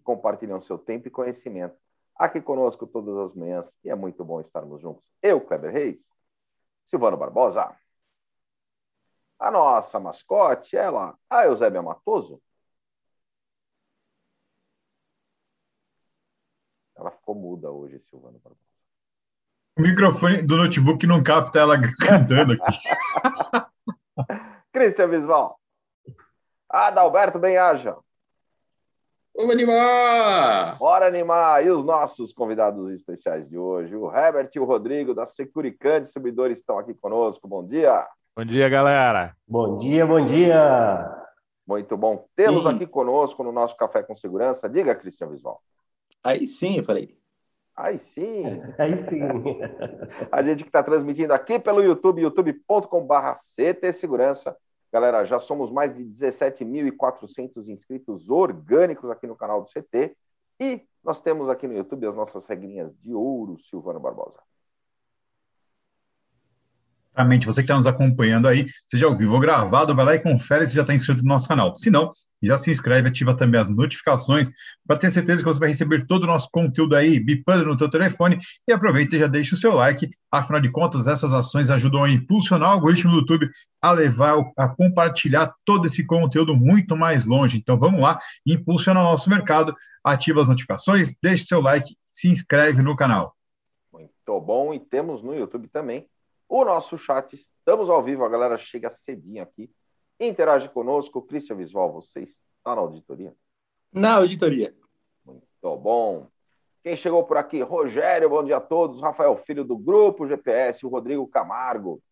que compartilham seu tempo e conhecimento aqui conosco todas as manhãs e é muito bom estarmos juntos. Eu, Kleber Reis, Silvano Barbosa, a nossa mascote, ela, a Eusébia Matoso. Ela ficou muda hoje, Silvano Barbosa. O microfone do notebook não capta ela cantando aqui. Cristian Bisval. Adalberto Benhaja. Vamos animar! Bora animar! E os nossos convidados especiais de hoje, o Herbert e o Rodrigo da Securican Distribuidores estão aqui conosco. Bom dia! Bom dia, galera! Bom dia, bom dia! Muito bom. Temos sim. aqui conosco no nosso Café com Segurança. Diga, Cristian Visual. Aí sim, eu falei. Aí sim. Aí sim. A gente que está transmitindo aqui pelo YouTube, youtube.com.br CT Segurança. Galera, já somos mais de 17.400 inscritos orgânicos aqui no canal do CT. E nós temos aqui no YouTube as nossas regrinhas de ouro, Silvano Barbosa. Exatamente, você que está nos acompanhando aí, seja ao vivo ou gravado, vai lá e confere se já está inscrito no nosso canal. Se não, já se inscreve, ativa também as notificações para ter certeza que você vai receber todo o nosso conteúdo aí, bipando no teu telefone e aproveita e já deixa o seu like. Afinal de contas, essas ações ajudam a impulsionar o algoritmo do YouTube a levar, a compartilhar todo esse conteúdo muito mais longe. Então vamos lá, impulsiona o nosso mercado, ativa as notificações, deixa o seu like, se inscreve no canal. Muito bom, e temos no YouTube também o nosso chat. Estamos ao vivo, a galera chega cedinho aqui. Interage conosco. Cristian Visual, você está na auditoria? Na auditoria. Muito bom. Quem chegou por aqui? Rogério, bom dia a todos. Rafael Filho do Grupo GPS, o Rodrigo Camargo,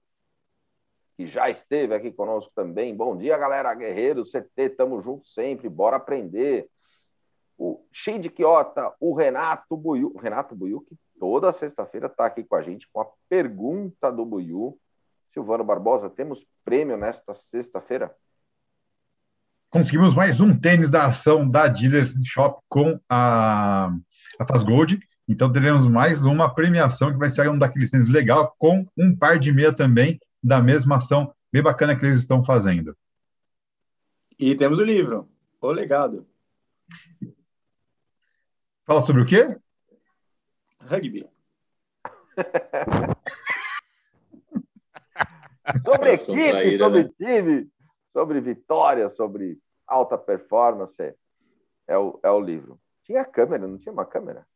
que já esteve aqui conosco também. Bom dia, galera. Guerreiro, CT, tamo junto sempre. Bora aprender. O Shinji Kiota, o Renato Buiu, Renato Buiu, que toda sexta-feira está aqui com a gente com a pergunta do Buiu. Silvano Barbosa, temos prêmio nesta sexta-feira? Conseguimos mais um tênis da ação da Dealer Shop com a, a Faz Gold. Então teremos mais uma premiação que vai ser um daqueles tênis legal com um par de meia também da mesma ação bem bacana que eles estão fazendo. E temos o livro, O Legado. Fala sobre o quê? Rugby. sobre equipe, traíra, sobre né? time, sobre vitória, sobre alta performance. É o, é o livro. Tinha câmera, não tinha uma câmera?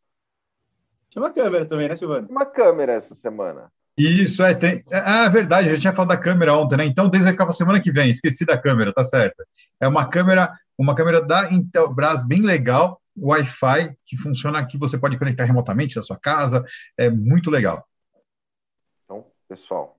Tinha uma câmera também, né, Silvano? Uma câmera essa semana. Isso, é, tem. Ah, é verdade, eu já tinha falado da câmera ontem, né? Então, desde a semana que vem, esqueci da câmera, tá certo. É uma câmera, uma câmera da Intelbras bem legal, Wi-Fi que funciona aqui, você pode conectar remotamente da sua casa, é muito legal. Então, pessoal.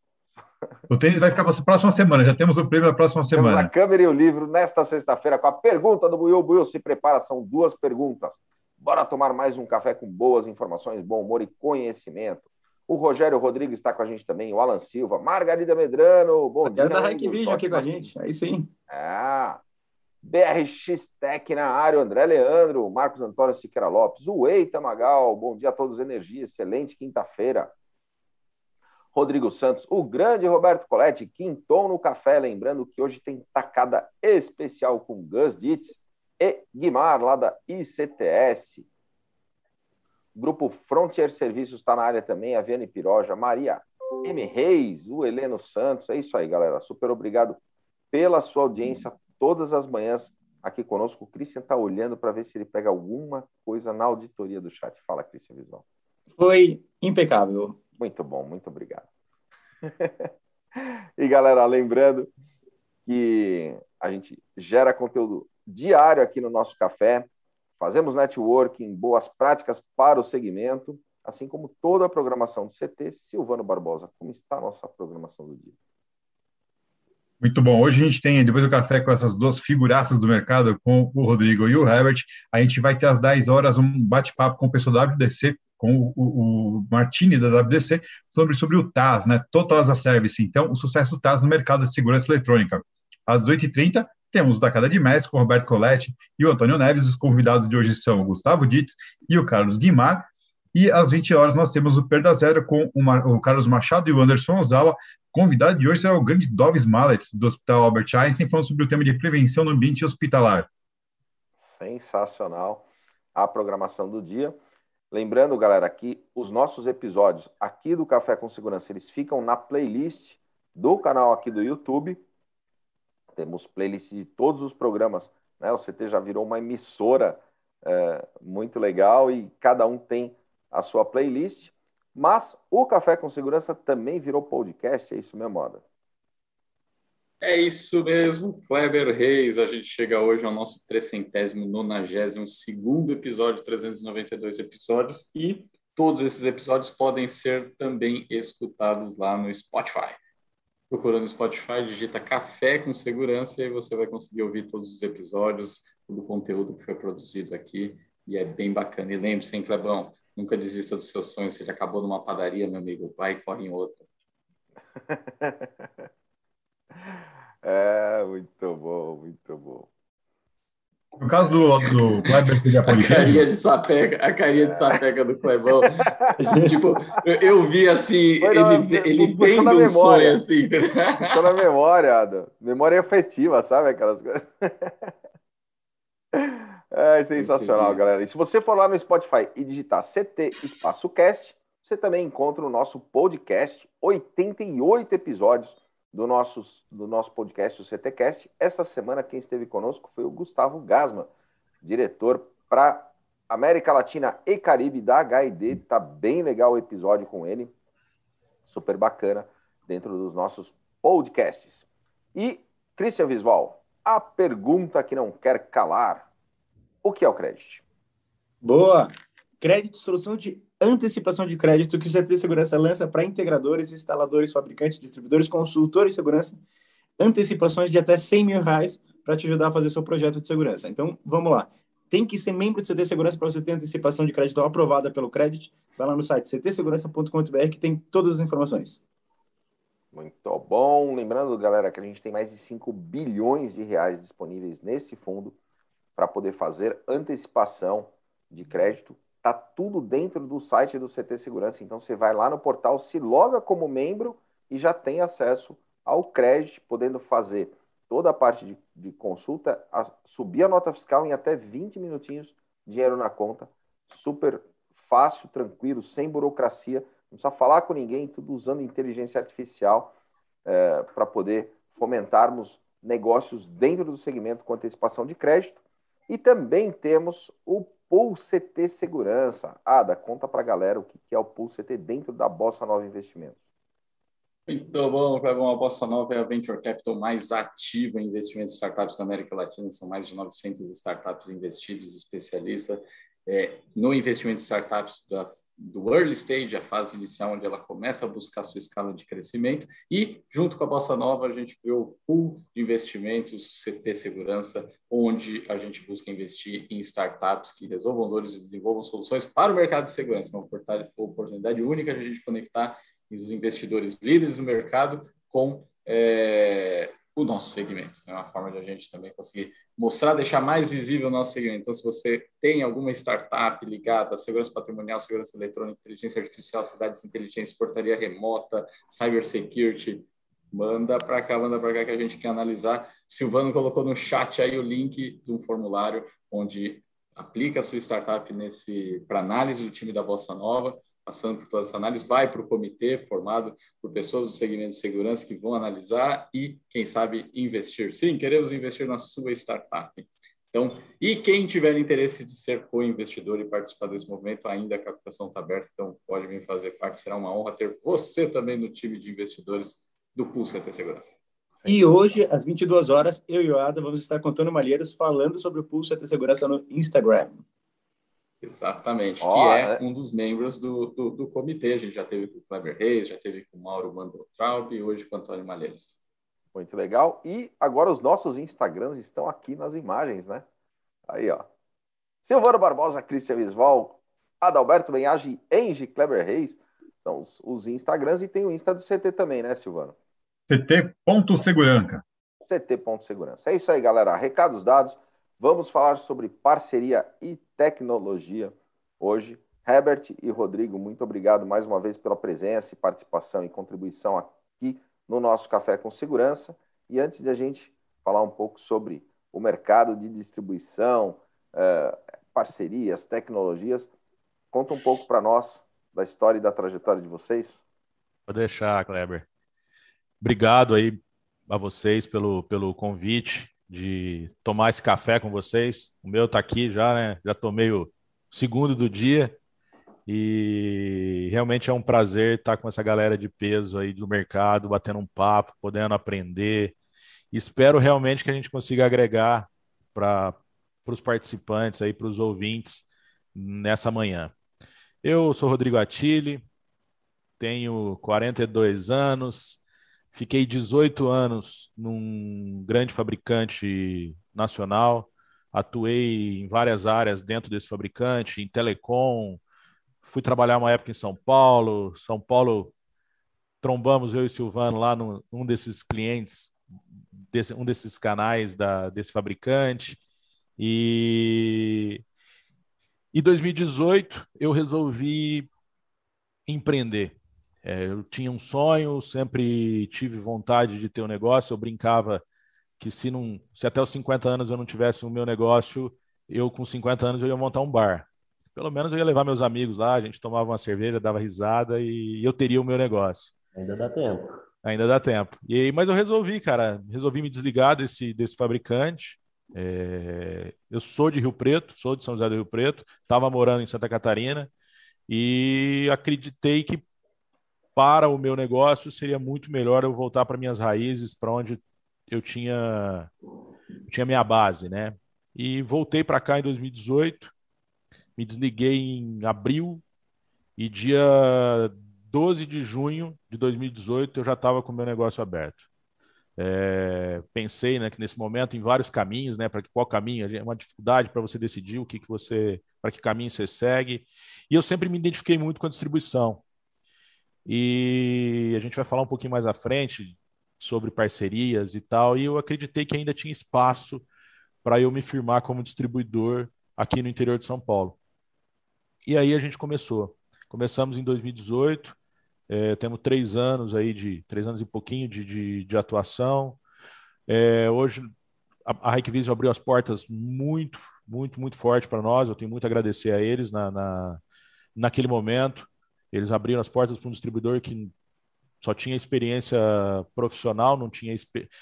O tênis vai ficar para a próxima semana, já temos o prêmio na próxima semana. Temos a câmera e o livro nesta sexta-feira com a pergunta do Buiu. Buiu se prepara, são duas perguntas. Bora tomar mais um café com boas informações, bom humor e conhecimento. O Rogério Rodrigues está com a gente também, o Alan Silva, Margarida Medrano, bom dia. Quero dar Hack Vision aqui com a gente, aí sim. Ah, BRX Tech na área, André Leandro, Marcos Antônio Siqueira Lopes, o Eita Magal, bom dia a todos, energia, excelente quinta-feira. Rodrigo Santos, o grande Roberto Coletti, quintou no café, lembrando que hoje tem tacada especial com Gus Ditz e Guimar, lá da ICTS. Grupo Frontier Serviços está na área também, a Viane Piroja, Maria M. Reis, o Heleno Santos, é isso aí, galera. Super obrigado pela sua audiência todas as manhãs aqui conosco. O Christian está olhando para ver se ele pega alguma coisa na auditoria do chat. Fala, Christian Visual. Foi impecável. Muito bom, muito obrigado. e galera, lembrando que a gente gera conteúdo diário aqui no nosso café, fazemos networking, boas práticas para o segmento, assim como toda a programação do CT. Silvano Barbosa, como está a nossa programação do dia? Muito bom. Hoje a gente tem, depois do café, com essas duas figuraças do mercado, com o Rodrigo e o Herbert, a gente vai ter às 10 horas um bate-papo com o pessoal da WDC, com o, o Martini da WDC, sobre, sobre o TAS, né? Total as a Service. Então, o sucesso do TAS no mercado de segurança eletrônica. Às 8h30, temos o Tacada de Messi com o Roberto Coletti e o Antônio Neves. Os convidados de hoje são o Gustavo Dietz e o Carlos Guimar. E às 20 horas nós temos o Perda Zero com o, o Carlos Machado e o Anderson Ozawa. Convidado de hoje será o grande Dovis Mallets, do Hospital Albert Einstein, falando sobre o tema de prevenção no ambiente hospitalar. Sensacional a programação do dia. Lembrando, galera, que os nossos episódios aqui do Café com Segurança, eles ficam na playlist do canal aqui do YouTube. Temos playlist de todos os programas. Né? O CT já virou uma emissora é, muito legal e cada um tem a sua playlist. Mas o Café com Segurança também virou podcast, é isso mesmo, Moda? É isso mesmo, Kleber Reis. A gente chega hoje ao nosso 392 segundo episódio, 392 episódios, e todos esses episódios podem ser também escutados lá no Spotify. Procurando no Spotify, digita Café com Segurança e você vai conseguir ouvir todos os episódios, todo o conteúdo que foi produzido aqui, e é bem bacana. E lembre-se, hein, Clebão, Nunca desista dos seus sonhos. Você já acabou numa padaria, meu amigo. Vai e corre em outra. é, muito bom, muito bom. No caso do, do Kleber, seria a carinha de sapeca, a carinha de sapeca do Clebão. tipo, eu, eu, vi assim, ele, ele tendo um sonho assim. Estou na memória, Adam. Memória afetiva, sabe? Aquelas coisas. É sensacional, galera. E se você for lá no Spotify e digitar CT Espaço Cast, você também encontra o nosso podcast, 88 episódios do nosso, do nosso podcast, o CTcast. Essa semana quem esteve conosco foi o Gustavo Gasman, diretor para América Latina e Caribe da HID. Tá bem legal o episódio com ele. Super bacana dentro dos nossos podcasts. E, Christian Visval, a pergunta que não quer calar. O que é o crédito? Boa! Crédito, solução de antecipação de crédito que o CT Segurança lança para integradores, instaladores, fabricantes, distribuidores, consultores de segurança, antecipações de até 100 mil reais para te ajudar a fazer seu projeto de segurança. Então, vamos lá. Tem que ser membro do CT Segurança para você ter antecipação de crédito aprovada pelo crédito. Vai lá no site ctsegurança.com.br que tem todas as informações. Muito bom. Lembrando, galera, que a gente tem mais de 5 bilhões de reais disponíveis nesse fundo para poder fazer antecipação de crédito. Tá tudo dentro do site do CT Segurança. Então você vai lá no portal, se loga como membro e já tem acesso ao crédito, podendo fazer toda a parte de, de consulta, a, subir a nota fiscal em até 20 minutinhos, dinheiro na conta. Super fácil, tranquilo, sem burocracia. Não precisa falar com ninguém, tudo usando inteligência artificial é, para poder fomentarmos negócios dentro do segmento com antecipação de crédito. E também temos o Pool CT Segurança. Ada, conta para a galera o que é o Pool CT dentro da Bossa Nova Investimentos. Muito bom, Clebão. A Bossa Nova é a venture capital mais ativa em investimentos em startups da América Latina. São mais de 900 startups investidas, especialistas é, no investimento em startups da do early stage, a fase inicial, onde ela começa a buscar sua escala de crescimento, e junto com a Bossa Nova, a gente criou o pool de investimentos CP Segurança, onde a gente busca investir em startups que resolvam dores e desenvolvam soluções para o mercado de segurança. Uma oportunidade única de a gente conectar os investidores líderes do mercado com é, o nosso segmento. É uma forma de a gente também conseguir mostrar, deixar mais visível o nosso segmento. Então, se você tem alguma startup ligada à segurança patrimonial, segurança eletrônica, inteligência artificial, cidades inteligentes, portaria remota, cybersecurity, manda para cá, manda para cá que a gente quer analisar. Silvano colocou no chat aí o link de um formulário onde aplica a sua startup nesse para análise do time da Bossa Nova passando por toda essa análise, vai para o comitê formado por pessoas do segmento de segurança que vão analisar e, quem sabe, investir. Sim, queremos investir na sua startup. Então, e quem tiver interesse de ser co-investidor e participar desse movimento, ainda a captação está aberta, então pode vir fazer parte. Será uma honra ter você também no time de investidores do Pulse CT Segurança. E hoje, às 22 horas, eu e o Ada vamos estar contando Malheiros falando sobre o Pulse CT Segurança no Instagram. Exatamente, oh, que é, é, um dos membros do, do, do, comitê. A gente já teve com o Kleber Reis, já teve com o Mauro Mandel Traub e hoje com o Antônio Malheiros. Muito legal. E agora os nossos Instagrams estão aqui nas imagens, né? Aí, ó. Silvano Barbosa, Cristian Visval, Adalberto Benhage e Engie Kleber Reis são os, os Instagrams e tem o Insta do CT também, né, Silvano? CT.segurança. CT.segurança. É isso aí, galera. Recados dados. Vamos falar sobre parceria e tecnologia hoje. Herbert e Rodrigo, muito obrigado mais uma vez pela presença e participação e contribuição aqui no nosso Café com Segurança. E antes de a gente falar um pouco sobre o mercado de distribuição, eh, parcerias, tecnologias, conta um pouco para nós da história e da trajetória de vocês. Vou deixar, Kleber. Obrigado aí a vocês pelo, pelo convite de tomar esse café com vocês. O meu está aqui já, né? Já tomei o segundo do dia. E realmente é um prazer estar com essa galera de peso aí do mercado, batendo um papo, podendo aprender. Espero realmente que a gente consiga agregar para os participantes aí, para os ouvintes nessa manhã. Eu sou Rodrigo Attili, tenho 42 anos, fiquei 18 anos num grande fabricante nacional, atuei em várias áreas dentro desse fabricante, em telecom, Fui trabalhar uma época em São Paulo. São Paulo, trombamos eu e Silvano lá num, desses clientes, desse, um desses canais da, desse fabricante. E em 2018 eu resolvi empreender. É, eu tinha um sonho, sempre tive vontade de ter um negócio. Eu brincava que se, não, se até os 50 anos eu não tivesse o meu negócio, eu com 50 anos eu ia montar um bar pelo menos eu ia levar meus amigos lá, a gente tomava uma cerveja, dava risada e eu teria o meu negócio. Ainda dá tempo. Ainda dá tempo. E mas eu resolvi, cara, resolvi me desligar desse, desse fabricante. É... eu sou de Rio Preto, sou de São José do Rio Preto, estava morando em Santa Catarina e acreditei que para o meu negócio seria muito melhor eu voltar para minhas raízes, para onde eu tinha tinha minha base, né? E voltei para cá em 2018 me desliguei em abril e dia 12 de junho de 2018 eu já estava com o meu negócio aberto. É, pensei né, que nesse momento em vários caminhos, né, para qual caminho, é uma dificuldade para você decidir o que, que você, para que caminho você segue. E eu sempre me identifiquei muito com a distribuição. E a gente vai falar um pouquinho mais à frente sobre parcerias e tal, e eu acreditei que ainda tinha espaço para eu me firmar como distribuidor aqui no interior de São Paulo. E aí a gente começou. Começamos em 2018, é, temos três anos aí de três anos e pouquinho de, de, de atuação. É, hoje a, a Hikvision abriu as portas muito, muito, muito forte para nós. Eu tenho muito a agradecer a eles na, na, naquele momento. Eles abriram as portas para um distribuidor que só tinha experiência profissional, não tinha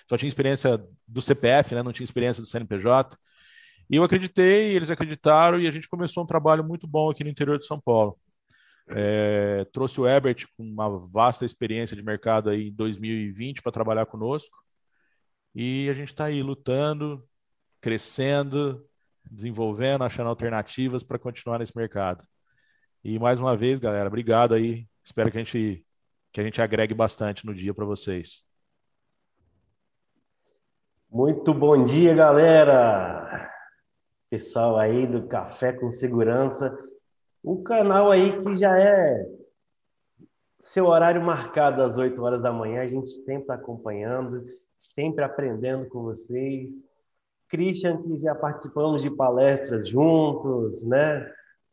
só tinha experiência do CPF, né? não tinha experiência do CNPJ. E eu acreditei, eles acreditaram e a gente começou um trabalho muito bom aqui no interior de São Paulo. É, trouxe o Ebert com uma vasta experiência de mercado aí em 2020 para trabalhar conosco. E a gente está aí lutando, crescendo, desenvolvendo, achando alternativas para continuar nesse mercado. E mais uma vez, galera, obrigado aí. Espero que a gente que a gente agregue bastante no dia para vocês. Muito bom dia, galera pessoal aí do Café com Segurança, um canal aí que já é seu horário marcado às 8 horas da manhã, a gente sempre acompanhando, sempre aprendendo com vocês. Christian, que já participamos de palestras juntos, né?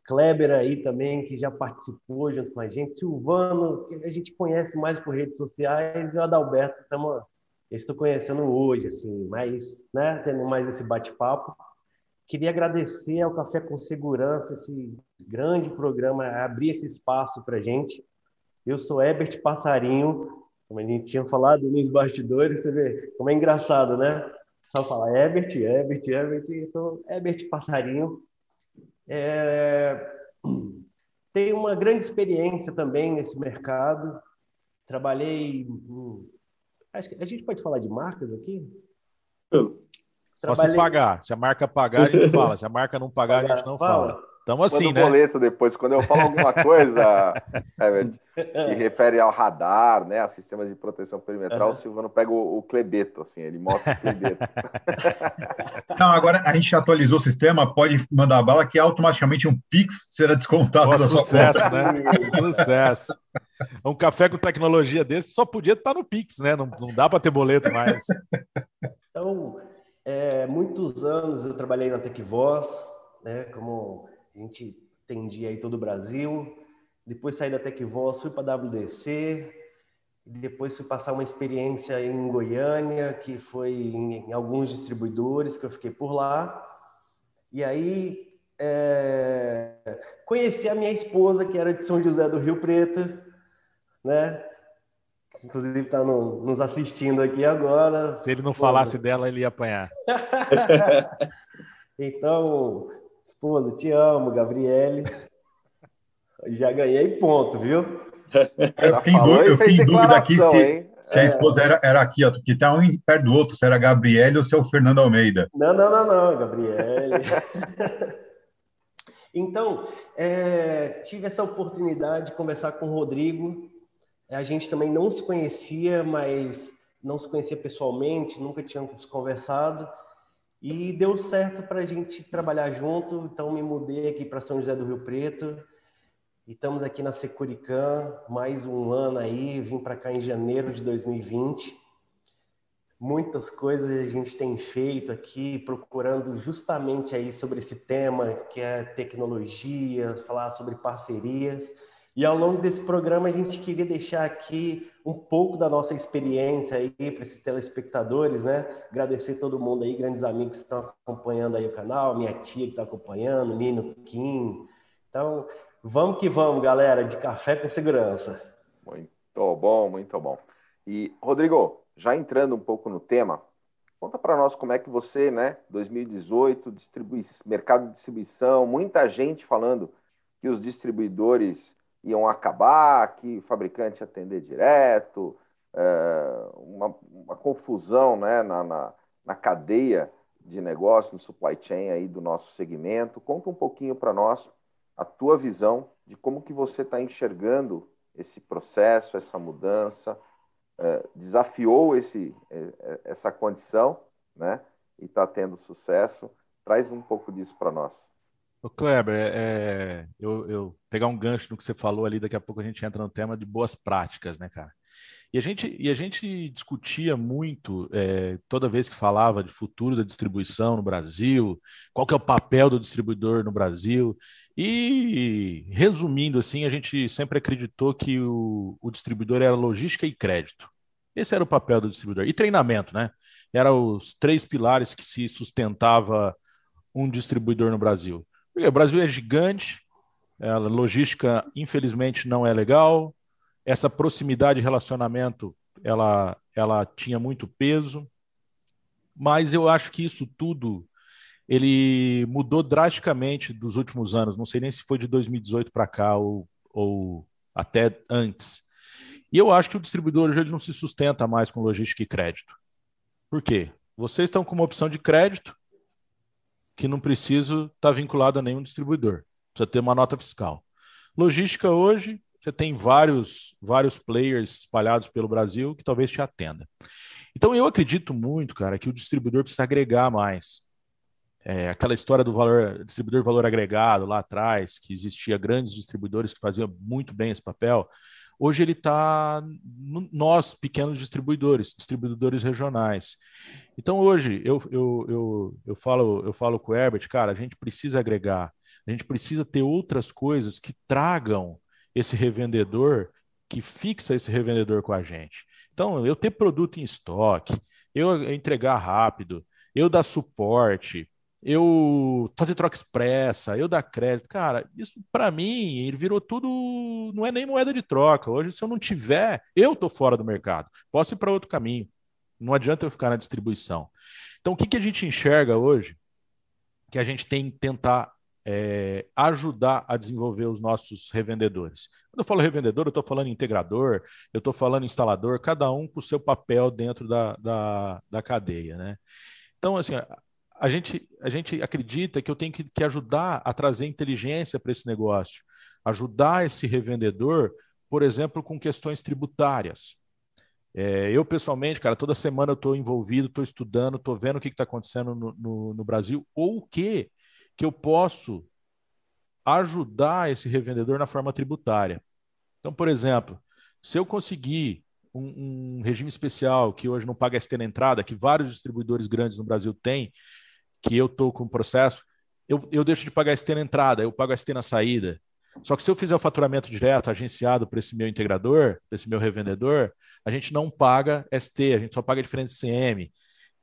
Kleber aí também, que já participou junto com a gente. Silvano, que a gente conhece mais por redes sociais, e o Adalberto, estamos, estou conhecendo hoje, assim, mais, né? Tendo mais esse bate-papo. Queria agradecer ao Café com Segurança, esse grande programa, abrir esse espaço para a gente. Eu sou Herbert Passarinho, como a gente tinha falado nos bastidores, você vê como é engraçado, né? Só falar Herbert, Herbert, Herbert, eu sou Herbert Passarinho. É... Tenho uma grande experiência também nesse mercado. Trabalhei. Acho que a gente pode falar de marcas aqui? Só se pagar. Se a marca pagar, a gente fala. Se a marca não pagar, pagar a gente não fala. fala. Estamos assim, Manda né? boleto depois. Quando eu falo alguma coisa que refere ao radar, né, a sistemas de proteção perimetral, uhum. o Silvano pega o, o, Clebeto, assim, ele mostra o Clebeto. Não, agora a gente atualizou o sistema, pode mandar bala que automaticamente um Pix será descontado da sucesso, sua conta. né? sucesso. Um café com tecnologia desse só podia estar no Pix, né? Não, não dá para ter boleto mais. Então, é, muitos anos eu trabalhei na TecVoz, né? Como a gente atendia aí todo o Brasil. Depois saí da TecVoz, fui para a WDC. Depois fui passar uma experiência em Goiânia, que foi em, em alguns distribuidores que eu fiquei por lá. E aí é, conheci a minha esposa, que era de São José do Rio Preto, né? Inclusive está no, nos assistindo aqui agora. Se ele não falasse dela, ele ia apanhar. então, Esposa, te amo, Gabriele. Já ganhei ponto, viu? Eu fiquei em dúvida, eu fiquei em dúvida aqui se, se a é. esposa era, era aqui, ó, que tá um perto do outro, se era Gabriele ou se é o Fernando Almeida. Não, não, não, não, Gabriele. então, é, tive essa oportunidade de conversar com o Rodrigo. A gente também não se conhecia, mas não se conhecia pessoalmente, nunca tínhamos conversado. E deu certo para a gente trabalhar junto, então me mudei aqui para São José do Rio Preto. E estamos aqui na Securicam, mais um ano aí, vim para cá em janeiro de 2020. Muitas coisas a gente tem feito aqui, procurando justamente aí sobre esse tema, que é tecnologia, falar sobre parcerias. E ao longo desse programa a gente queria deixar aqui um pouco da nossa experiência aí para esses telespectadores, né? Agradecer todo mundo aí, grandes amigos que estão acompanhando aí o canal, minha tia que está acompanhando, Nino Kim. Então, vamos que vamos, galera, de café com segurança. Muito bom, muito bom. E, Rodrigo, já entrando um pouco no tema, conta para nós como é que você, né, 2018, distribui... mercado de distribuição, muita gente falando que os distribuidores iam acabar, que o fabricante ia atender direto, é, uma, uma, confusão né, na, na, na, cadeia de negócio, no supply chain aí do nosso segmento. Conta um pouquinho para nós a tua visão de como que você está enxergando esse processo, essa mudança, é, desafiou esse, é, essa condição né, e está tendo sucesso. Traz um pouco disso para nós. O Kleber, é, é, eu, eu, pegar um gancho no que você falou ali, daqui a pouco a gente entra no tema de boas práticas, né, cara? E a gente, e a gente discutia muito, é, toda vez que falava de futuro da distribuição no Brasil, qual que é o papel do distribuidor no Brasil, e resumindo assim, a gente sempre acreditou que o, o distribuidor era logística e crédito. Esse era o papel do distribuidor. E treinamento, né? Eram os três pilares que se sustentava um distribuidor no Brasil. O Brasil é gigante, a logística, infelizmente, não é legal. Essa proximidade de relacionamento, ela, ela tinha muito peso. Mas eu acho que isso tudo ele mudou drasticamente dos últimos anos. Não sei nem se foi de 2018 para cá ou, ou até antes. E eu acho que o distribuidor hoje ele não se sustenta mais com logística e crédito. Por quê? Vocês estão com uma opção de crédito, que não preciso estar tá vinculado a nenhum distribuidor. Precisa ter uma nota fiscal. Logística hoje, você tem vários, vários players espalhados pelo Brasil que talvez te atenda. Então eu acredito muito, cara, que o distribuidor precisa agregar mais. É, aquela história do valor, distribuidor valor agregado lá atrás, que existia grandes distribuidores que faziam muito bem esse papel. Hoje ele está nós, pequenos distribuidores, distribuidores regionais. Então hoje eu, eu, eu, eu, falo, eu falo com o Herbert, cara, a gente precisa agregar, a gente precisa ter outras coisas que tragam esse revendedor, que fixa esse revendedor com a gente. Então, eu ter produto em estoque, eu entregar rápido, eu dar suporte, eu fazer troca expressa, eu dar crédito. Cara, isso para mim, ele virou tudo, não é nem moeda de troca. Hoje, se eu não tiver, eu tô fora do mercado. Posso ir para outro caminho. Não adianta eu ficar na distribuição. Então, o que, que a gente enxerga hoje? Que a gente tem que tentar é, ajudar a desenvolver os nossos revendedores. Quando eu falo revendedor, eu estou falando integrador, eu estou falando instalador, cada um com o seu papel dentro da, da, da cadeia. Né? Então, assim, a gente, a gente acredita que eu tenho que, que ajudar a trazer inteligência para esse negócio, ajudar esse revendedor, por exemplo, com questões tributárias. É, eu, pessoalmente, cara, toda semana eu estou envolvido, estou estudando, estou vendo o que está acontecendo no, no, no, Brasil, ou o que que eu posso ajudar esse revendedor na forma tributária. Então, por exemplo, se eu conseguir um, um regime especial que hoje não paga ST na entrada, que vários distribuidores grandes no Brasil têm, que eu estou com o processo, eu, eu deixo de pagar ST na entrada, eu pago ST na saída. Só que se eu fizer o faturamento direto, agenciado para esse meu integrador, para esse meu revendedor, a gente não paga ST, a gente só paga a diferença de CM.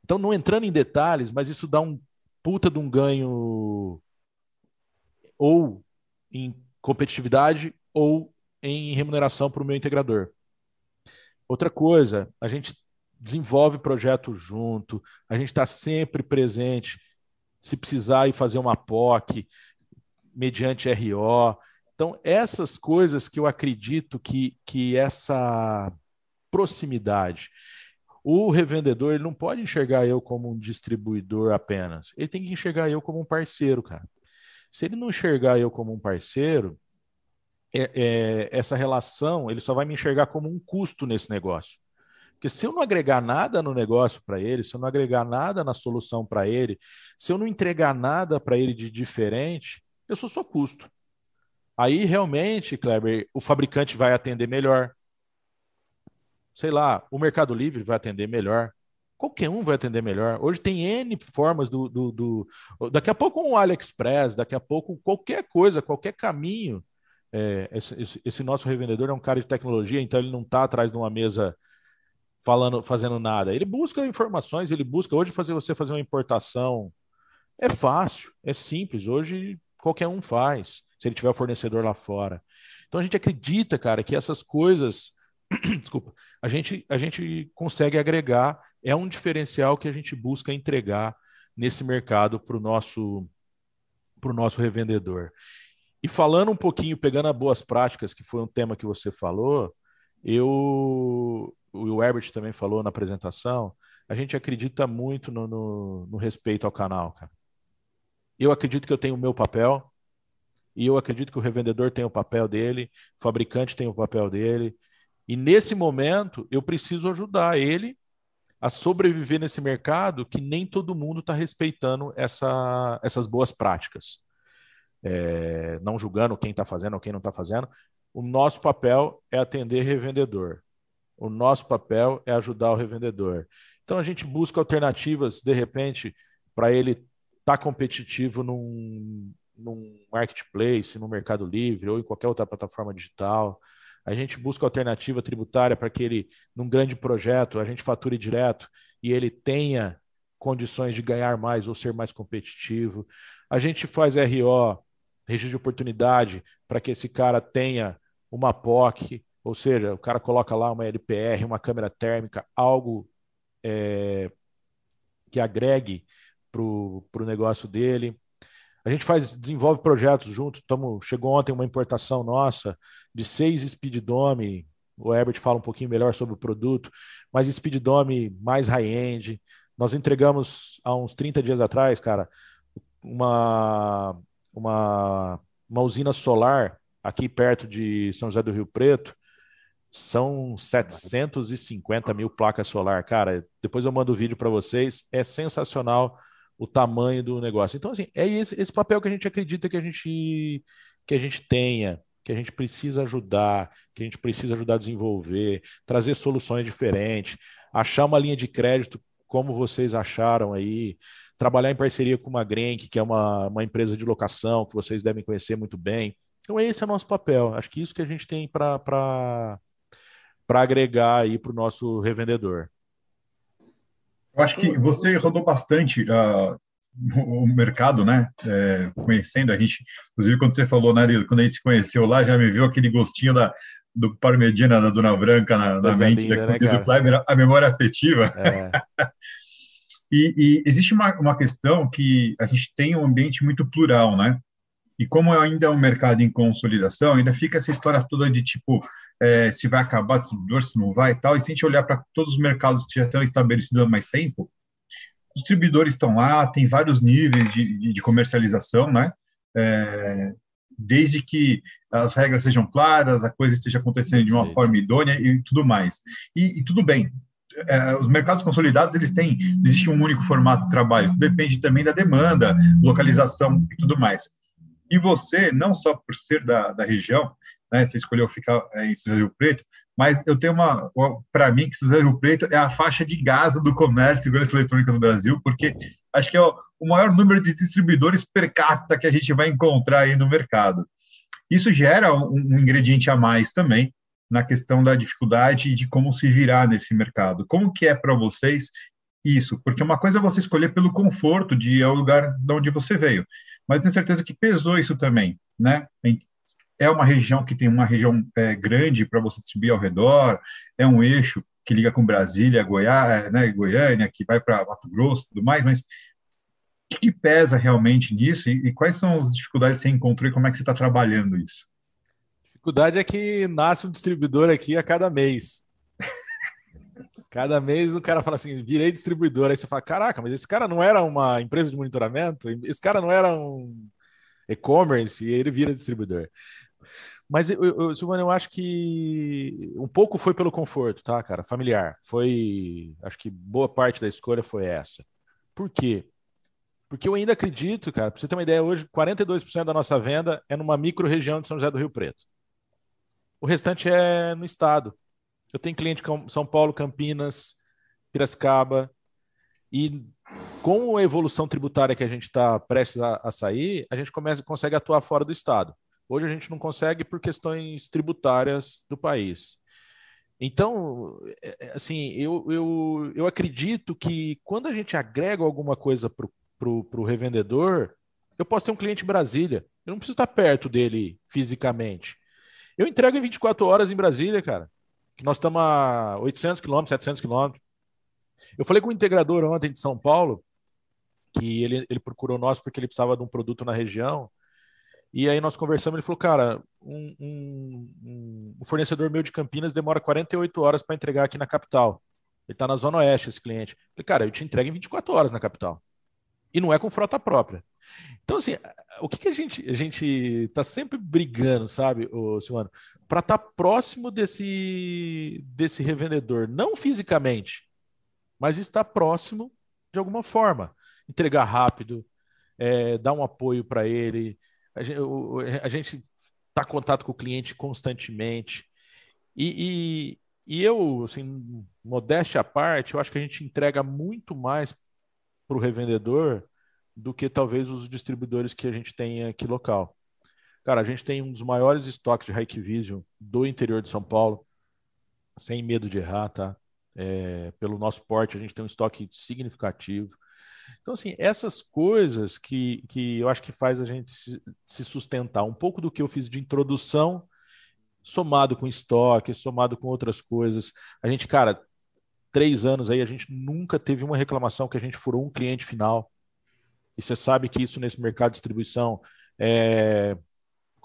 Então, não entrando em detalhes, mas isso dá um puta de um ganho ou em competitividade ou em remuneração para o meu integrador. Outra coisa, a gente desenvolve projeto junto, a gente está sempre presente, se precisar ir fazer uma POC, mediante RO. Então, essas coisas que eu acredito que, que essa proximidade. O revendedor ele não pode enxergar eu como um distribuidor apenas. Ele tem que enxergar eu como um parceiro, cara. Se ele não enxergar eu como um parceiro, é, é, essa relação ele só vai me enxergar como um custo nesse negócio. Porque se eu não agregar nada no negócio para ele, se eu não agregar nada na solução para ele, se eu não entregar nada para ele de diferente, eu sou só custo. Aí realmente, Kleber, o fabricante vai atender melhor. Sei lá, o Mercado Livre vai atender melhor. Qualquer um vai atender melhor. Hoje tem N formas do. do, do... Daqui a pouco um AliExpress, daqui a pouco qualquer coisa, qualquer caminho. É, esse, esse, nosso revendedor é um cara de tecnologia, então ele não está atrás de uma mesa falando, fazendo nada. Ele busca informações, ele busca. Hoje fazer você fazer uma importação é fácil, é simples. Hoje qualquer um faz, se ele tiver o fornecedor lá fora. Então a gente acredita, cara, que essas coisas, desculpa, a gente, a gente consegue agregar, é um diferencial que a gente busca entregar nesse mercado para o nosso, pro nosso revendedor. E falando um pouquinho, pegando as boas práticas, que foi um tema que você falou, eu, o Herbert também falou na apresentação, a gente acredita muito no, no, no respeito ao canal, cara. Eu acredito que eu tenho o meu papel, e eu acredito que o revendedor tem o papel dele, o fabricante tem o papel dele, e nesse momento eu preciso ajudar ele a sobreviver nesse mercado que nem todo mundo está respeitando essa, essas boas práticas. É, não julgando quem está fazendo ou quem não está fazendo. O nosso papel é atender revendedor. O nosso papel é ajudar o revendedor. Então a gente busca alternativas, de repente, para ele está competitivo num, num marketplace, no Mercado Livre ou em qualquer outra plataforma digital. A gente busca alternativa tributária para que ele, num grande projeto, a gente fature direto e ele tenha condições de ganhar mais ou ser mais competitivo. A gente faz RO, registro de oportunidade, para que esse cara tenha uma POC, ou seja, o cara coloca lá uma LPR, uma câmera térmica, algo é, que agregue para o negócio dele. A gente faz, desenvolve projetos junto. Tamo, chegou ontem uma importação nossa de seis Speeddome. O Herbert fala um pouquinho melhor sobre o produto, mas Speeddome mais high-end. Nós entregamos há uns 30 dias atrás, cara, uma, uma, uma usina solar aqui perto de São José do Rio Preto. São 750 mil placas solar. Cara, depois eu mando o vídeo para vocês. É sensacional o tamanho do negócio. Então, assim, é esse, esse, papel que a gente acredita que a gente, que a gente tenha, que a gente precisa ajudar, que a gente precisa ajudar a desenvolver, trazer soluções diferentes, achar uma linha de crédito como vocês acharam aí, trabalhar em parceria com uma Grenk, que é uma, uma empresa de locação que vocês devem conhecer muito bem. Então, esse é o nosso papel. Acho que isso que a gente tem para agregar aí para o nosso revendedor. Eu acho que você rodou bastante uh, o mercado, né? É, conhecendo a gente, inclusive quando você falou, né, quando a gente se conheceu lá, já me viu aquele gostinho da, do Parmedina da Dona Branca na, na mente, linda, né, como diz o Kleber, a memória afetiva. É. e, e, existe uma, uma questão que a gente tem um ambiente muito plural, né? E como ainda é um mercado em consolidação, ainda fica essa história toda de tipo, é, se vai acabar distribuidor, se não vai e tal. E se a gente olhar para todos os mercados que já estão estabelecidos há mais tempo, distribuidores estão lá, tem vários níveis de, de, de comercialização, né? É, desde que as regras sejam claras, a coisa esteja acontecendo de uma forma idônea e tudo mais. E, e tudo bem, é, os mercados consolidados eles têm, não existe um único formato de trabalho, depende também da demanda, localização e tudo mais. E você, não só por ser da, da região, né, você escolheu ficar é, em Rio Preto, mas eu tenho uma, para mim, que São Rio Preto é a faixa de Gaza do comércio e segurança eletrônica no Brasil, porque acho que é o, o maior número de distribuidores per capita que a gente vai encontrar aí no mercado. Isso gera um, um ingrediente a mais também na questão da dificuldade de como se virar nesse mercado. Como que é para vocês isso? Porque uma coisa é você escolher pelo conforto de ao lugar de onde você veio, mas tenho certeza que pesou isso também, né? É uma região que tem uma região é, grande para você subir ao redor, é um eixo que liga com Brasília, Goiás, né, Goiânia, que vai para Mato Grosso e tudo mais, mas o que, pesa realmente nisso e, e, quais são as dificuldades que você encontrou e como é que você está trabalhando isso? dificuldade é que nasce um distribuidor aqui a cada mês. Cada mês o cara fala assim, virei distribuidor. Aí você fala, caraca, mas esse cara não era uma empresa de monitoramento? Esse cara não era um e-commerce? E ele vira distribuidor. Mas, eu, eu, Silvana, eu acho que um pouco foi pelo conforto, tá, cara? Familiar. Foi. Acho que boa parte da escolha foi essa. Por quê? Porque eu ainda acredito, cara, pra você ter uma ideia, hoje 42% da nossa venda é numa micro-região de São José do Rio Preto. O restante é no estado. Eu tenho cliente com São Paulo, Campinas, Piracicaba. E com a evolução tributária que a gente está prestes a, a, sair, a gente começa, consegue atuar fora do estado. Hoje a gente não consegue por questões tributárias do país. Então, é, é, assim, eu, eu, eu acredito que quando a gente agrega alguma coisa para o revendedor, eu posso ter um cliente em Brasília. Eu não preciso estar perto dele fisicamente. Eu entrego em 24 horas em Brasília, cara. Que nós estamos a 800 quilômetros, 700 quilômetros. Eu falei com o integrador ontem de São Paulo, que ele, ele procurou nós porque ele precisava de um produto na região. E aí nós conversamos, ele falou, cara, um, um, um fornecedor meu de Campinas demora 48 horas para entregar aqui na capital. Ele está na Zona Oeste, esse cliente. Eu falei, cara, eu te entrego em 24 horas na capital. E não é com frota própria. Então, assim, o que, que a gente a gente tá sempre brigando, sabe, Silvano, para estar tá próximo desse desse revendedor, não fisicamente, mas estar próximo de alguma forma, entregar rápido, é, dar um apoio para ele. A gente, a gente tá em contato com o cliente constantemente. E, e, e eu, assim, modéstia à parte, eu acho que a gente entrega muito mais para o revendedor do que talvez os distribuidores que a gente tem aqui local. Cara, a gente tem um dos maiores estoques de Hikvision do interior de São Paulo, sem medo de errar, tá? É, pelo nosso porte, a gente tem um estoque significativo. Então, assim, essas coisas que, que eu acho que faz a gente se, se sustentar. Um pouco do que eu fiz de introdução, somado com estoque, somado com outras coisas. A gente, cara, três anos aí, a gente nunca teve uma reclamação que a gente furou um cliente final. E você sabe que isso nesse mercado de distribuição é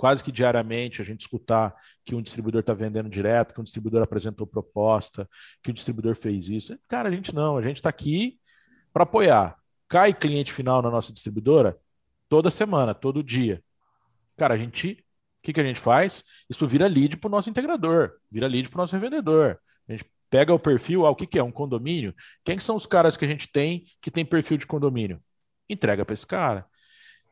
quase que diariamente a gente escutar que um distribuidor está vendendo direto, que um distribuidor apresentou proposta, que o distribuidor fez isso. Cara, a gente não, a gente está aqui para apoiar. Cai cliente final na nossa distribuidora toda semana, todo dia. Cara, a gente, o que, que a gente faz? Isso vira lead para o nosso integrador, vira lead para o nosso revendedor. A gente pega o perfil, ah, o que, que é? Um condomínio? Quem são os caras que a gente tem que tem perfil de condomínio? entrega para esse cara.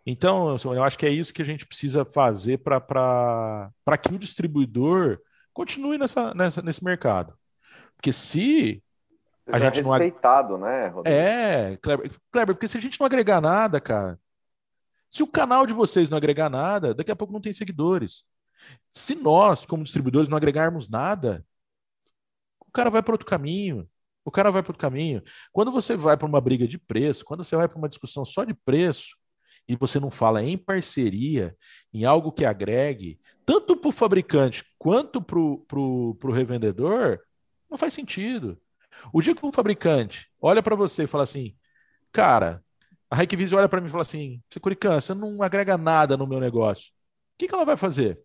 Então, eu acho que é isso que a gente precisa fazer para que o distribuidor continue nessa, nessa, nesse mercado. Porque se a gente não respeitado, né, Rodrigo? É, Kleber, Kleber, porque se a gente não agregar nada, cara, se o canal de vocês não agregar nada, daqui a pouco não tem seguidores. Se nós, como distribuidores, não agregarmos nada, o cara vai para outro caminho. O cara vai para o caminho. Quando você vai para uma briga de preço, quando você vai para uma discussão só de preço, e você não fala em parceria, em algo que agregue, tanto para o fabricante quanto para o revendedor, não faz sentido. O dia que um fabricante olha para você e fala assim, cara, a Hikvision olha para mim e fala assim, Securican, você não agrega nada no meu negócio. O que, que ela vai fazer?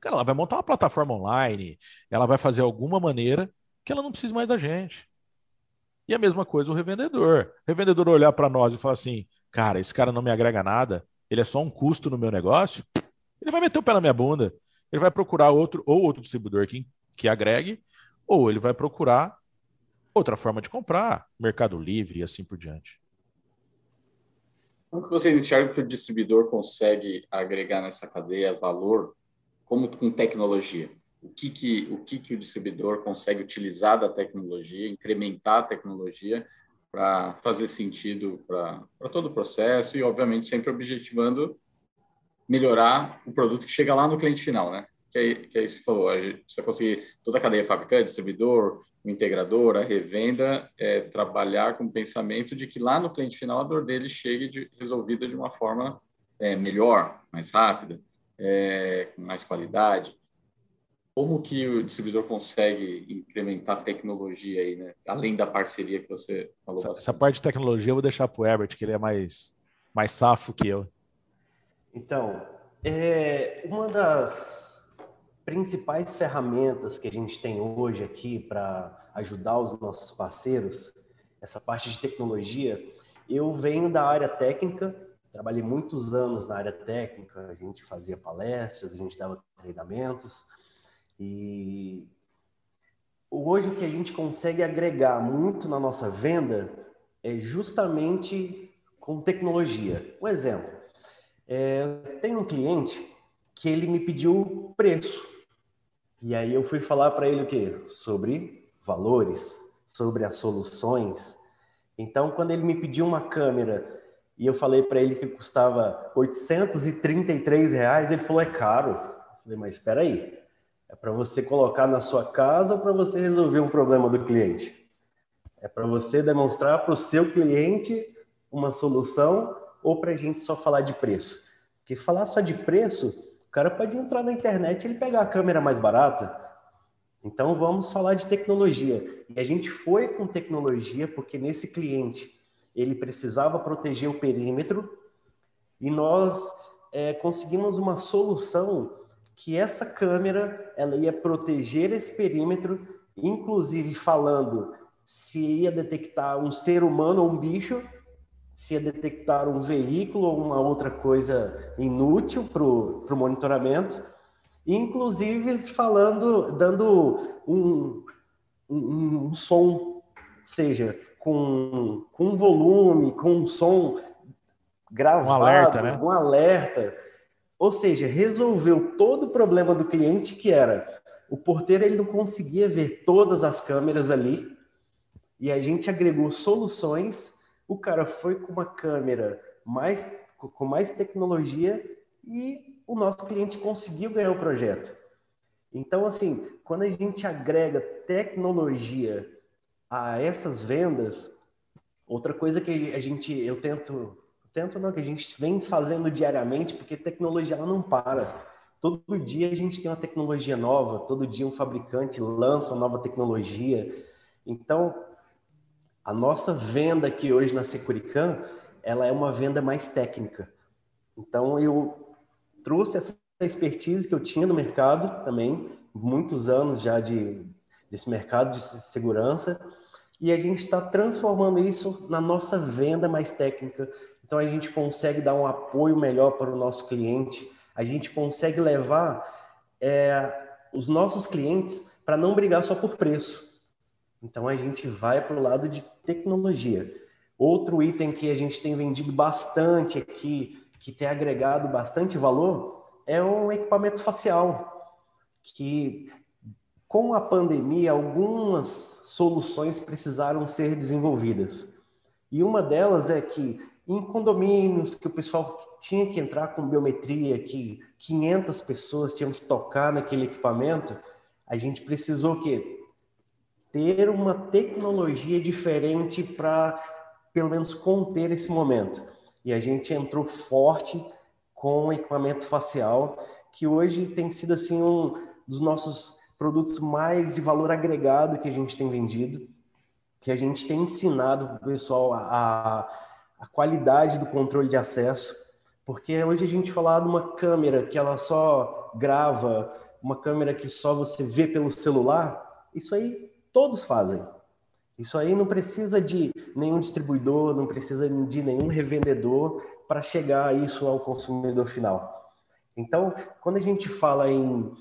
Cara, ela vai montar uma plataforma online, ela vai fazer alguma maneira que ela não precisa mais da gente. E a mesma coisa o revendedor. O revendedor olhar para nós e falar assim: cara, esse cara não me agrega nada, ele é só um custo no meu negócio, ele vai meter o pé na minha bunda. Ele vai procurar outro ou outro distribuidor que, que agregue, ou ele vai procurar outra forma de comprar, Mercado Livre e assim por diante. Como que vocês enxergam que o distribuidor consegue agregar nessa cadeia valor como com tecnologia? O que que o, que que o distribuidor consegue utilizar da tecnologia, incrementar a tecnologia para fazer sentido para todo o processo e, obviamente, sempre objetivando melhorar o produto que chega lá no cliente final, né? Que é, que é isso que falou. A gente precisa conseguir toda a cadeia fabricante, distribuidor, o integrador, a revenda, é, trabalhar com o pensamento de que lá no cliente final a dor dele chegue de, resolvida de uma forma é, melhor, mais rápida, é, com mais qualidade. Como que o distribuidor consegue incrementar tecnologia aí, né? Além da parceria que você falou. Essa, essa parte de tecnologia eu vou deixar para o Herbert, que ele é mais, mais safo que eu. Então, é, uma das principais ferramentas que a gente tem hoje aqui para ajudar os nossos parceiros, essa parte de tecnologia, eu venho da área técnica, trabalhei muitos anos na área técnica, a gente fazia palestras, a gente dava treinamentos, e hoje o que a gente consegue agregar muito na nossa venda é justamente com tecnologia. Um exemplo, é, tem um cliente que ele me pediu preço. E aí eu fui falar para ele o quê? Sobre valores, sobre as soluções. Então, quando ele me pediu uma câmera e eu falei para ele que custava 833 reais, ele falou, é caro. Eu falei, mas espera aí, é para você colocar na sua casa ou para você resolver um problema do cliente? É para você demonstrar para o seu cliente uma solução ou para a gente só falar de preço? Porque falar só de preço, o cara pode entrar na internet e ele pegar a câmera mais barata. Então vamos falar de tecnologia. E a gente foi com tecnologia porque nesse cliente ele precisava proteger o perímetro e nós é, conseguimos uma solução que essa câmera ela ia proteger esse perímetro, inclusive falando se ia detectar um ser humano ou um bicho, se ia detectar um veículo ou uma outra coisa inútil para o monitoramento, inclusive falando, dando um, um, um som, seja, com, com volume, com um som gravado, um alerta, né? um alerta ou seja, resolveu todo o problema do cliente que era o porteiro ele não conseguia ver todas as câmeras ali e a gente agregou soluções. O cara foi com uma câmera mais com mais tecnologia e o nosso cliente conseguiu ganhar o projeto. Então, assim, quando a gente agrega tecnologia a essas vendas, outra coisa que a gente eu tento Tento não, que a gente vem fazendo diariamente, porque tecnologia ela não para. Todo dia a gente tem uma tecnologia nova, todo dia um fabricante lança uma nova tecnologia. Então, a nossa venda aqui hoje na Securicam, ela é uma venda mais técnica. Então, eu trouxe essa expertise que eu tinha no mercado também, muitos anos já de, desse mercado de segurança, e a gente está transformando isso na nossa venda mais técnica, então a gente consegue dar um apoio melhor para o nosso cliente, a gente consegue levar é, os nossos clientes para não brigar só por preço. Então a gente vai para o lado de tecnologia. Outro item que a gente tem vendido bastante aqui, que tem agregado bastante valor, é um equipamento facial, que com a pandemia algumas soluções precisaram ser desenvolvidas. E uma delas é que em condomínios que o pessoal tinha que entrar com biometria, que 500 pessoas tinham que tocar naquele equipamento, a gente precisou que ter uma tecnologia diferente para pelo menos conter esse momento. E a gente entrou forte com equipamento facial, que hoje tem sido assim um dos nossos produtos mais de valor agregado que a gente tem vendido, que a gente tem ensinado o pessoal a, a a qualidade do controle de acesso, porque hoje a gente fala de uma câmera que ela só grava, uma câmera que só você vê pelo celular, isso aí todos fazem. Isso aí não precisa de nenhum distribuidor, não precisa de nenhum revendedor para chegar isso ao consumidor final. Então, quando a gente fala em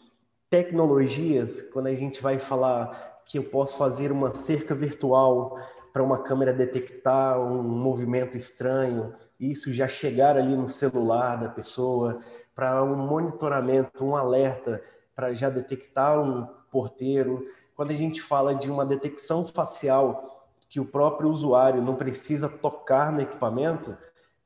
tecnologias, quando a gente vai falar que eu posso fazer uma cerca virtual para uma câmera detectar um movimento estranho, isso já chegar ali no celular da pessoa, para um monitoramento, um alerta, para já detectar um porteiro. Quando a gente fala de uma detecção facial que o próprio usuário não precisa tocar no equipamento,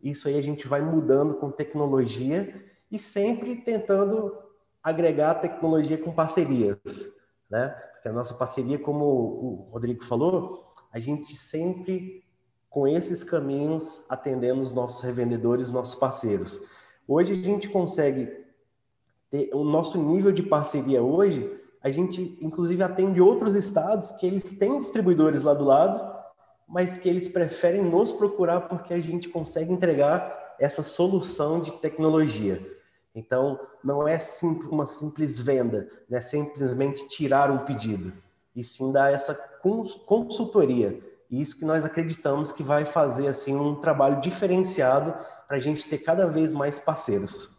isso aí a gente vai mudando com tecnologia e sempre tentando agregar tecnologia com parcerias, né? Porque a nossa parceria, como o Rodrigo falou, a gente sempre com esses caminhos atendendo os nossos revendedores, nossos parceiros. Hoje a gente consegue ter o nosso nível de parceria hoje, a gente inclusive atende outros estados que eles têm distribuidores lá do lado, mas que eles preferem nos procurar porque a gente consegue entregar essa solução de tecnologia. Então, não é uma simples venda, não é simplesmente tirar um pedido, e sim dar essa consultoria. E isso que nós acreditamos que vai fazer assim um trabalho diferenciado para a gente ter cada vez mais parceiros.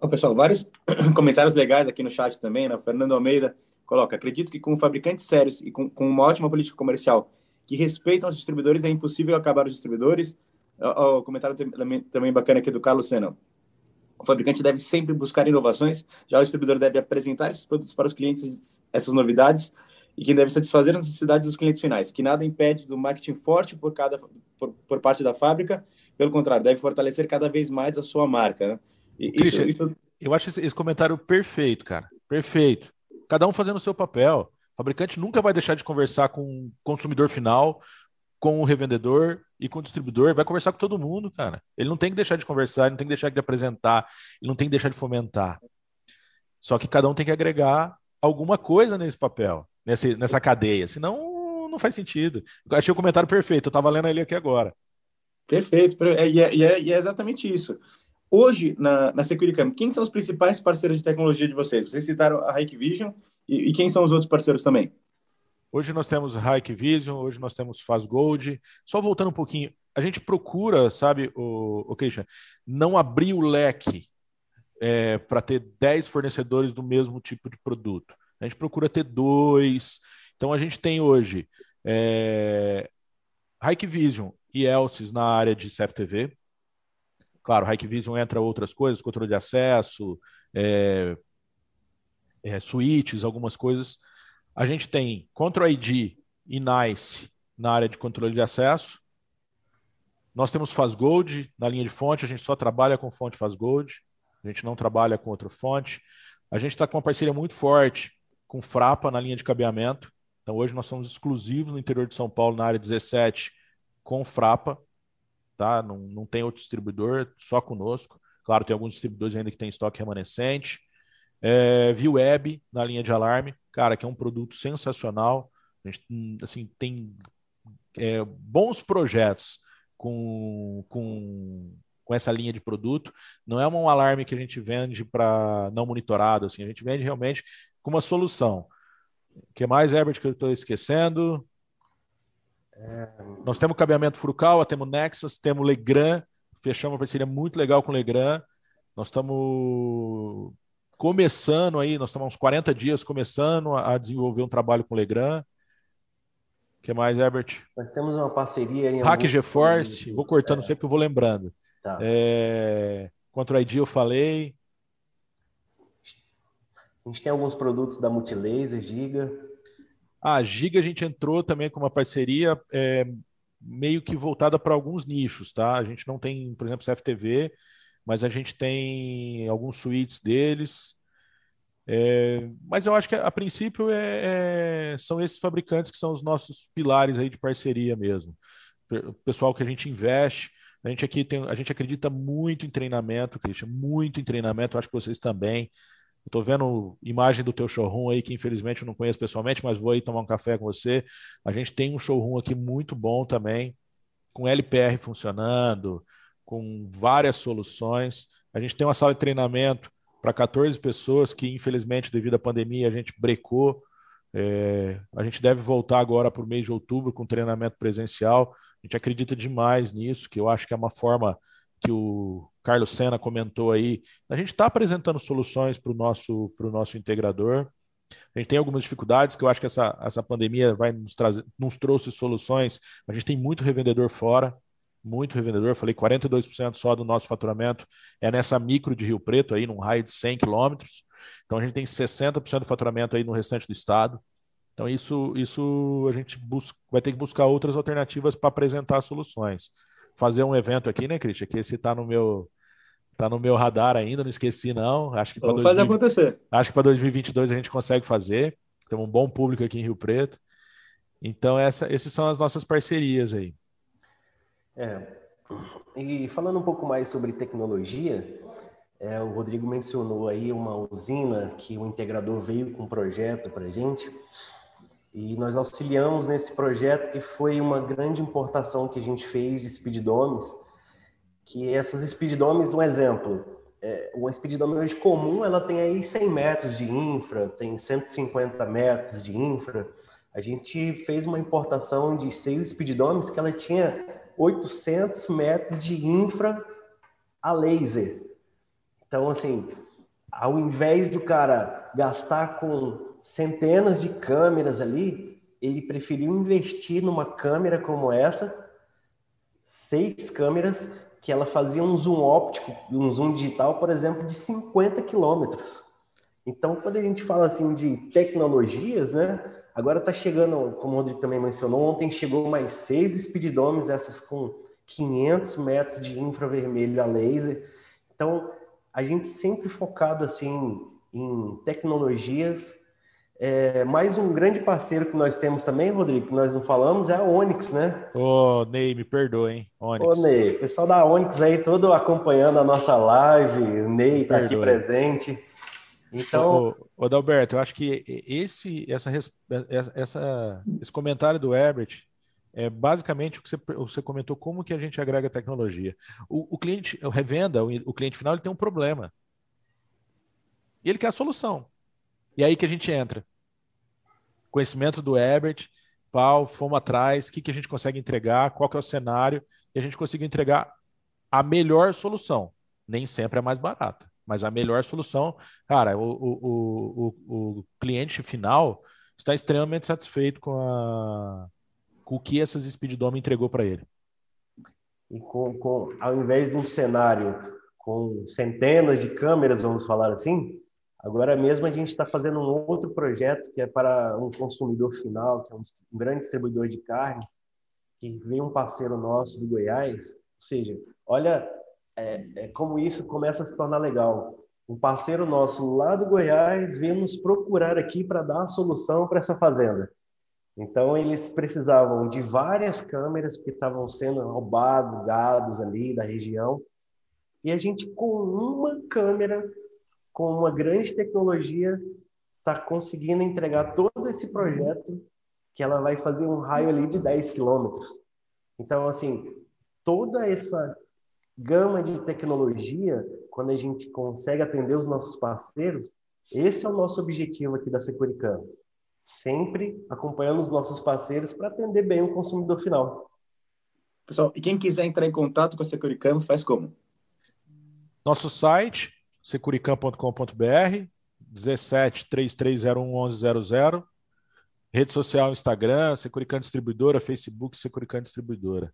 Ô, pessoal, vários comentários legais aqui no chat também, né? Fernando Almeida coloca: acredito que com fabricantes sérios e com, com uma ótima política comercial que respeitam os distribuidores, é impossível acabar os distribuidores. O, o comentário também, também bacana aqui do Carlos Senna. O fabricante deve sempre buscar inovações, já o distribuidor deve apresentar esses produtos para os clientes, essas novidades, e quem deve satisfazer as necessidades dos clientes finais, que nada impede do marketing forte por, cada, por, por parte da fábrica, pelo contrário, deve fortalecer cada vez mais a sua marca. Né? Christian, isso, isso... Eu acho esse comentário perfeito, cara. Perfeito. Cada um fazendo o seu papel. O fabricante nunca vai deixar de conversar com o consumidor final, com o revendedor e com o distribuidor, vai conversar com todo mundo, cara. Ele não tem que deixar de conversar, ele não tem que deixar de apresentar, ele não tem que deixar de fomentar. Só que cada um tem que agregar alguma coisa nesse papel, nessa, nessa cadeia, senão não faz sentido. Eu achei o comentário perfeito, eu estava lendo ele aqui agora. Perfeito, e é, e é, e é exatamente isso. Hoje, na, na Securicam, quem são os principais parceiros de tecnologia de vocês? Vocês citaram a Hikvision e, e quem são os outros parceiros também? Hoje nós temos Hike Vision, hoje nós temos Faz Gold. Só voltando um pouquinho, a gente procura, sabe, o, o Christian, não abrir o leque é, para ter 10 fornecedores do mesmo tipo de produto. A gente procura ter dois. Então a gente tem hoje é, Hike Vision e Elsys na área de CFTV. Claro, Hike Vision entra outras coisas, controle de acesso, é, é, switches, algumas coisas a gente tem Control ID e NICE na área de controle de acesso. Nós temos FazGold na linha de fonte, a gente só trabalha com fonte FazGold, a gente não trabalha com outra fonte. A gente está com uma parceria muito forte com Frapa na linha de cabeamento. Então hoje nós somos exclusivos no interior de São Paulo, na área 17, com Frapa. Tá? Não, não tem outro distribuidor, só conosco. Claro, tem alguns distribuidores ainda que têm estoque remanescente. É, ViewWeb na linha de alarme, cara, que é um produto sensacional. A gente assim, tem é, bons projetos com, com, com essa linha de produto. Não é um alarme que a gente vende para não monitorado, assim, a gente vende realmente com uma solução. O que mais, Herbert, que eu estou esquecendo? É... Nós temos cabeamento frucal, temos Nexus, temos Legrand, fechamos uma parceria muito legal com Legrand. Nós estamos começando aí, nós estamos uns 40 dias começando a, desenvolver um trabalho com o Legrand. O que mais, Herbert? Nós temos uma parceria em Hack GeForce, vou cortando é. sempre que eu vou lembrando. Tá. É... Contra o ID eu falei. A gente tem alguns produtos da Multilaser, Giga. A Giga a gente entrou também com uma parceria é, meio que voltada para alguns nichos, tá? A gente não tem, por exemplo, CFTV, mas a gente tem alguns suítes deles. É, mas eu acho que a princípio é, é, são esses fabricantes que são os nossos pilares aí de parceria mesmo. O pessoal que a gente investe, a gente aqui tem, a gente acredita muito em treinamento, Christian, muito em treinamento, acho que vocês também. Estou vendo imagem do teu showroom aí, que infelizmente eu não conheço pessoalmente, mas vou aí tomar um café com você. A gente tem um showroom aqui muito bom também, com LPR funcionando, com várias soluções. A gente tem uma sala de treinamento para 14 pessoas que, infelizmente, devido à pandemia, a gente brecou. É, a gente deve voltar agora para o mês de outubro com treinamento presencial. A gente acredita demais nisso, que eu acho que é uma forma que o Carlos Sena comentou aí. A gente está apresentando soluções para o nosso, nosso integrador. A gente tem algumas dificuldades que eu acho que essa, essa pandemia vai nos trazer, nos trouxe soluções. A gente tem muito revendedor fora, muito revendedor. Falei 42% só do nosso faturamento é nessa micro de Rio Preto aí, num raio de 100 quilômetros. Então a gente tem 60% do faturamento aí no restante do estado. Então isso, isso a gente busca, vai ter que buscar outras alternativas para apresentar soluções. Fazer um evento aqui, né, Cristian? Que esse está no meu tá no meu radar ainda, não esqueci não. Acho que Vamos fazer acontecer. Acho que para 2022 a gente consegue fazer. Temos um bom público aqui em Rio Preto. Então essa, essas são as nossas parcerias aí. É. E falando um pouco mais sobre tecnologia, é, o Rodrigo mencionou aí uma usina que o integrador veio com um projeto para gente e nós auxiliamos nesse projeto que foi uma grande importação que a gente fez de speeddomes que essas speeddomes, um exemplo, é, uma speeddome hoje comum, ela tem aí 100 metros de infra, tem 150 metros de infra. A gente fez uma importação de seis speeddomes que ela tinha 800 metros de infra a laser. Então, assim, ao invés do cara gastar com centenas de câmeras ali, ele preferiu investir numa câmera como essa, seis câmeras, que ela fazia um zoom óptico, um zoom digital, por exemplo, de 50 quilômetros. Então, quando a gente fala assim de tecnologias, né? Agora está chegando, como o Rodrigo também mencionou, ontem chegou mais seis speeddomes, essas com 500 metros de infravermelho a laser. Então, a gente sempre focado assim em tecnologias é, mais um grande parceiro que nós temos também, Rodrigo, que nós não falamos, é a Onyx, né? Ô, Ney, me perdoe, hein? Onyx. Ô, Ney, pessoal da Onyx aí todo acompanhando a nossa live, o Ney está aqui presente. Então. Ô, ô, Adalberto, eu acho que esse, essa, essa, esse comentário do Herbert é basicamente o que você, você comentou, como que a gente agrega tecnologia. O, o cliente, o revenda, o, o cliente final, ele tem um problema. E ele quer a solução. E aí que a gente entra. Conhecimento do Herbert, pau, fomos atrás, o que, que a gente consegue entregar, qual que é o cenário, e a gente conseguiu entregar a melhor solução. Nem sempre é mais barata, mas a melhor solução, cara, o, o, o, o cliente final está extremamente satisfeito com, a, com o que essas Speeddome entregou para ele. E com, com, ao invés de um cenário com centenas de câmeras, vamos falar assim, Agora mesmo a gente está fazendo um outro projeto que é para um consumidor final, que é um, grande distribuidor de carne, que vem um parceiro nosso do Goiás. Ou seja, olha é, é como isso começa a se tornar legal. Um parceiro nosso lá do Goiás veio nos procurar aqui para dar a solução para essa fazenda. Então eles precisavam de várias câmeras porque estavam sendo roubados gados ali da região. E a gente com uma câmera com uma grande tecnologia, está conseguindo entregar todo esse projeto que ela vai fazer um raio ali de 10 quilômetros. Então, assim, toda essa gama de tecnologia, quando a gente consegue atender os nossos parceiros, esse é o nosso objetivo aqui da Securicam. Sempre acompanhando os nossos parceiros para atender bem o consumidor final. Pessoal, e quem quiser entrar em contato com a Securicam, faz como? Nosso site securicam.com.br, 17 3301 1100. Rede social, Instagram, Securicam Distribuidora, Facebook, Securicam Distribuidora.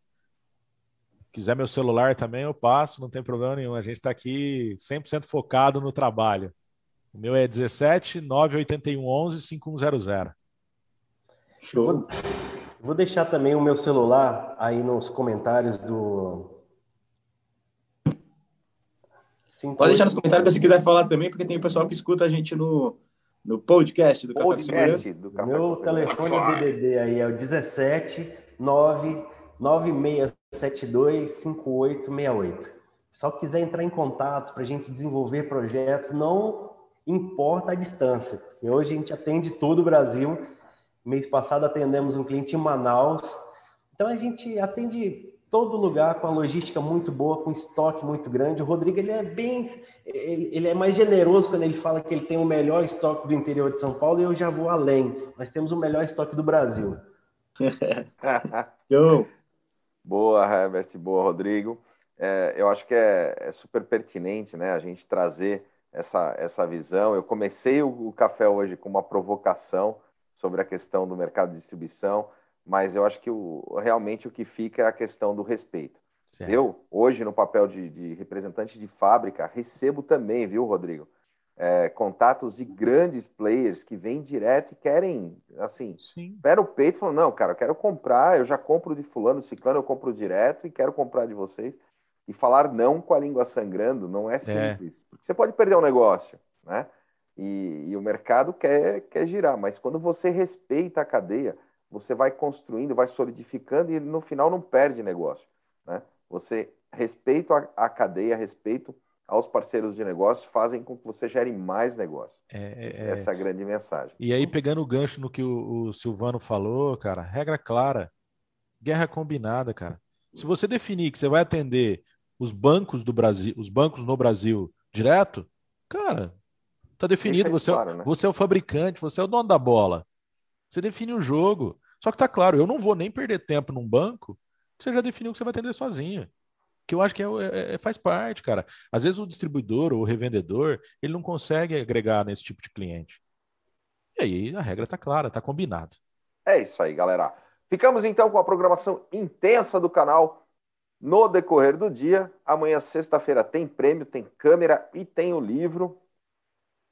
Quiser meu celular também, eu passo, não tem problema nenhum. A gente está aqui 100% focado no trabalho. O meu é 17 981 11 5100. Show. Vou deixar também o meu celular aí nos comentários do, Sim, Pode deixar nos comentários se quiser falar também, porque tem o pessoal que escuta a gente no, no podcast do podcast Café Segurança. Do Café Meu telefone é DDD aí é o 17 9 9672 5868. Só quiser entrar em contato para a gente desenvolver projetos, não importa a distância, porque hoje a gente atende todo o Brasil. Mês passado atendemos um cliente em Manaus. Então a gente atende todo lugar com a logística muito boa, com estoque muito grande. O Rodrigo ele é bem, ele, ele, é mais generoso quando ele fala que ele tem o melhor estoque do interior de São Paulo. E eu já vou além. Nós temos o melhor estoque do Brasil. boa, Herbert, boa, Rodrigo. É, eu acho que é, é, super pertinente, né, a gente trazer essa, essa visão. Eu comecei o, o café hoje com uma provocação sobre a questão do mercado de distribuição mas eu acho que o, realmente o que fica é a questão do respeito. Certo. Eu, hoje, no papel de, de, representante de fábrica, recebo também, viu, Rodrigo? É, contatos de grandes players que vêm direto e querem, assim, Sim. pera o peito e falam, não, cara, eu quero comprar, eu já compro de fulano, ciclano, eu compro direto e quero comprar de vocês. E falar não com a língua sangrando não é, é. simples, é. porque você pode perder um negócio, né? E, e o mercado quer, quer girar, mas quando você respeita a cadeia, você vai construindo, vai solidificando e no final não perde negócio. Né? Você, respeito à cadeia, respeito aos parceiros de negócio, fazem com que você gere mais negócio. É, é, Essa é a grande mensagem. E aí, pegando o gancho no que o, o Silvano falou, cara, regra clara, guerra combinada, cara. Se você definir que você vai atender os bancos do Brasil, os bancos no Brasil direto, cara, tá definido. Você, é claro, é, né? você é o fabricante, você é o dono da bola. Você define o jogo. Só que tá claro, eu não vou nem perder tempo num banco que você já definiu que você vai atender sozinho. Que eu acho que é, é, é, faz parte, cara. Às vezes o distribuidor ou o revendedor, ele não consegue agregar nesse tipo de cliente. E aí a regra tá clara, tá combinado. É isso aí, galera. Ficamos então com a programação intensa do canal no decorrer do dia. Amanhã, sexta-feira, tem prêmio, tem câmera e tem o livro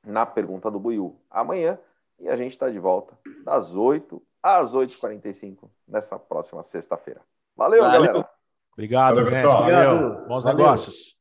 na pergunta do Buiu. Amanhã. E a gente está de volta das 8 às 8h45 nessa próxima sexta-feira. Valeu, Valeu, galera. Obrigado, Valeu, gente. Valeu. Bons Valeu. negócios.